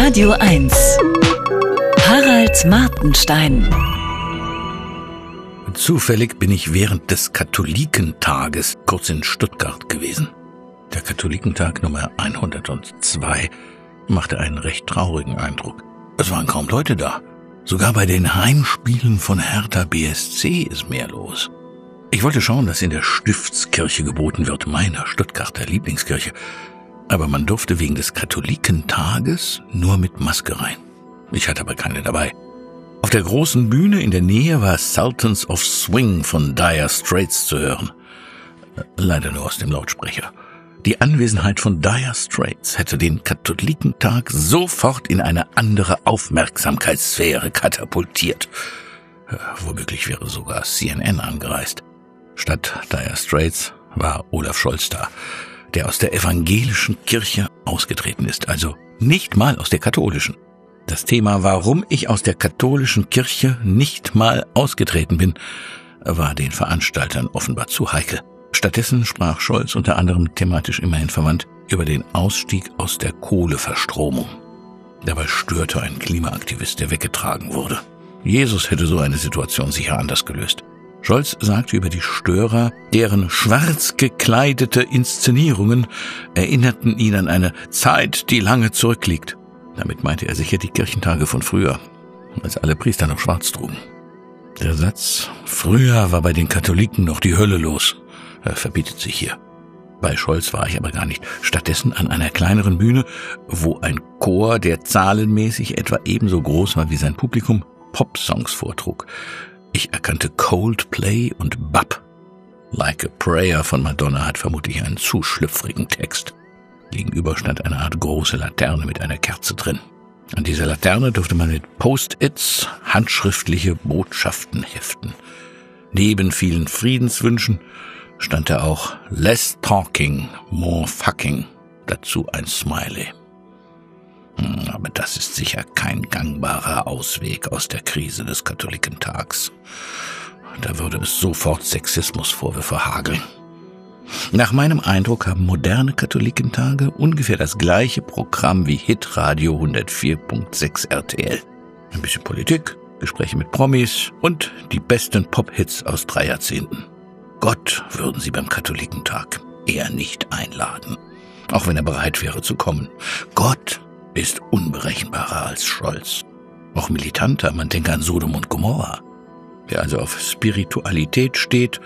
Radio 1. Harald Martenstein. Zufällig bin ich während des Katholikentages kurz in Stuttgart gewesen. Der Katholikentag Nummer 102 machte einen recht traurigen Eindruck. Es waren kaum Leute da. Sogar bei den Heimspielen von Hertha BSC ist mehr los. Ich wollte schauen, dass in der Stiftskirche geboten wird, meiner Stuttgarter Lieblingskirche. Aber man durfte wegen des Katholikentages nur mit Maske rein. Ich hatte aber keine dabei. Auf der großen Bühne in der Nähe war Sultans of Swing von Dire Straits zu hören. Leider nur aus dem Lautsprecher. Die Anwesenheit von Dire Straits hätte den Katholikentag sofort in eine andere Aufmerksamkeitssphäre katapultiert. Womöglich wäre sogar CNN angereist. Statt Dire Straits war Olaf Scholz da, der aus der evangelischen Kirche ausgetreten ist, also nicht mal aus der katholischen. Das Thema, warum ich aus der katholischen Kirche nicht mal ausgetreten bin, war den Veranstaltern offenbar zu heikel. Stattdessen sprach Scholz unter anderem thematisch immerhin verwandt über den Ausstieg aus der Kohleverstromung. Dabei störte ein Klimaaktivist, der weggetragen wurde. Jesus hätte so eine Situation sicher anders gelöst. Scholz sagte über die Störer, deren schwarz gekleidete Inszenierungen erinnerten ihn an eine Zeit, die lange zurückliegt. Damit meinte er sicher die Kirchentage von früher, als alle Priester noch schwarz trugen. Der Satz, früher war bei den Katholiken noch die Hölle los, verbietet sich hier. Bei Scholz war ich aber gar nicht. Stattdessen an einer kleineren Bühne, wo ein Chor, der zahlenmäßig etwa ebenso groß war wie sein Publikum, Popsongs vortrug. Ich erkannte Coldplay und Bab. Like a Prayer von Madonna hat vermutlich einen zu schlüpfrigen Text. Gegenüber stand eine Art große Laterne mit einer Kerze drin. An dieser Laterne durfte man mit Post-its handschriftliche Botschaften heften. Neben vielen Friedenswünschen stand da auch Less Talking, More Fucking, dazu ein Smiley. Hm, aber das ist sicher kein gangbarer Ausweg aus der Krise des Katholikentags. Da würde es sofort Sexismusvorwürfe hageln. Nach meinem Eindruck haben moderne Katholikentage ungefähr das gleiche Programm wie Hitradio 104.6 RTL. Ein bisschen Politik, Gespräche mit Promis und die besten Pop-Hits aus drei Jahrzehnten. Gott würden sie beim Katholikentag eher nicht einladen, auch wenn er bereit wäre zu kommen. Gott ist unberechenbarer als Scholz. Auch militanter, man denke an Sodom und Gomorra. Wer also auf Spiritualität steht,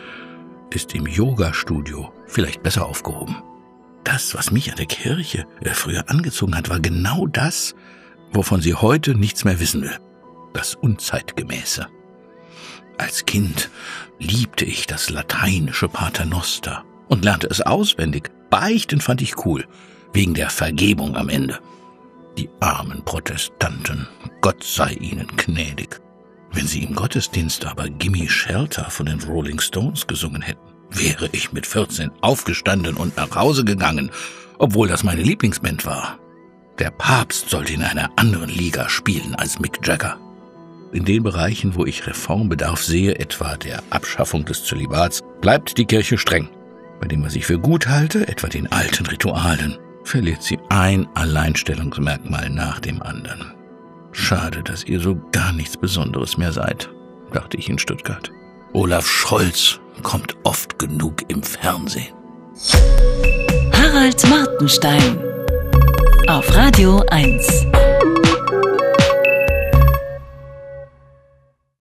ist im Yoga-Studio vielleicht besser aufgehoben. Das, was mich an der Kirche äh, früher angezogen hat, war genau das, wovon sie heute nichts mehr wissen will. Das Unzeitgemäße. Als Kind liebte ich das lateinische Paternoster und lernte es auswendig. Beichten fand ich cool, wegen der Vergebung am Ende. Die armen Protestanten, Gott sei ihnen gnädig. Wenn sie im Gottesdienst aber Gimme Shelter von den Rolling Stones gesungen hätten, wäre ich mit 14 aufgestanden und nach Hause gegangen, obwohl das meine Lieblingsband war. Der Papst sollte in einer anderen Liga spielen als Mick Jagger. In den Bereichen, wo ich Reformbedarf sehe, etwa der Abschaffung des Zölibats, bleibt die Kirche streng. Bei dem, was ich für gut halte, etwa den alten Ritualen, verliert sie ein Alleinstellungsmerkmal nach dem anderen. Schade, dass ihr so gar nichts Besonderes mehr seid, dachte ich in Stuttgart. Olaf Scholz kommt oft genug im Fernsehen. Harald Martenstein auf Radio 1.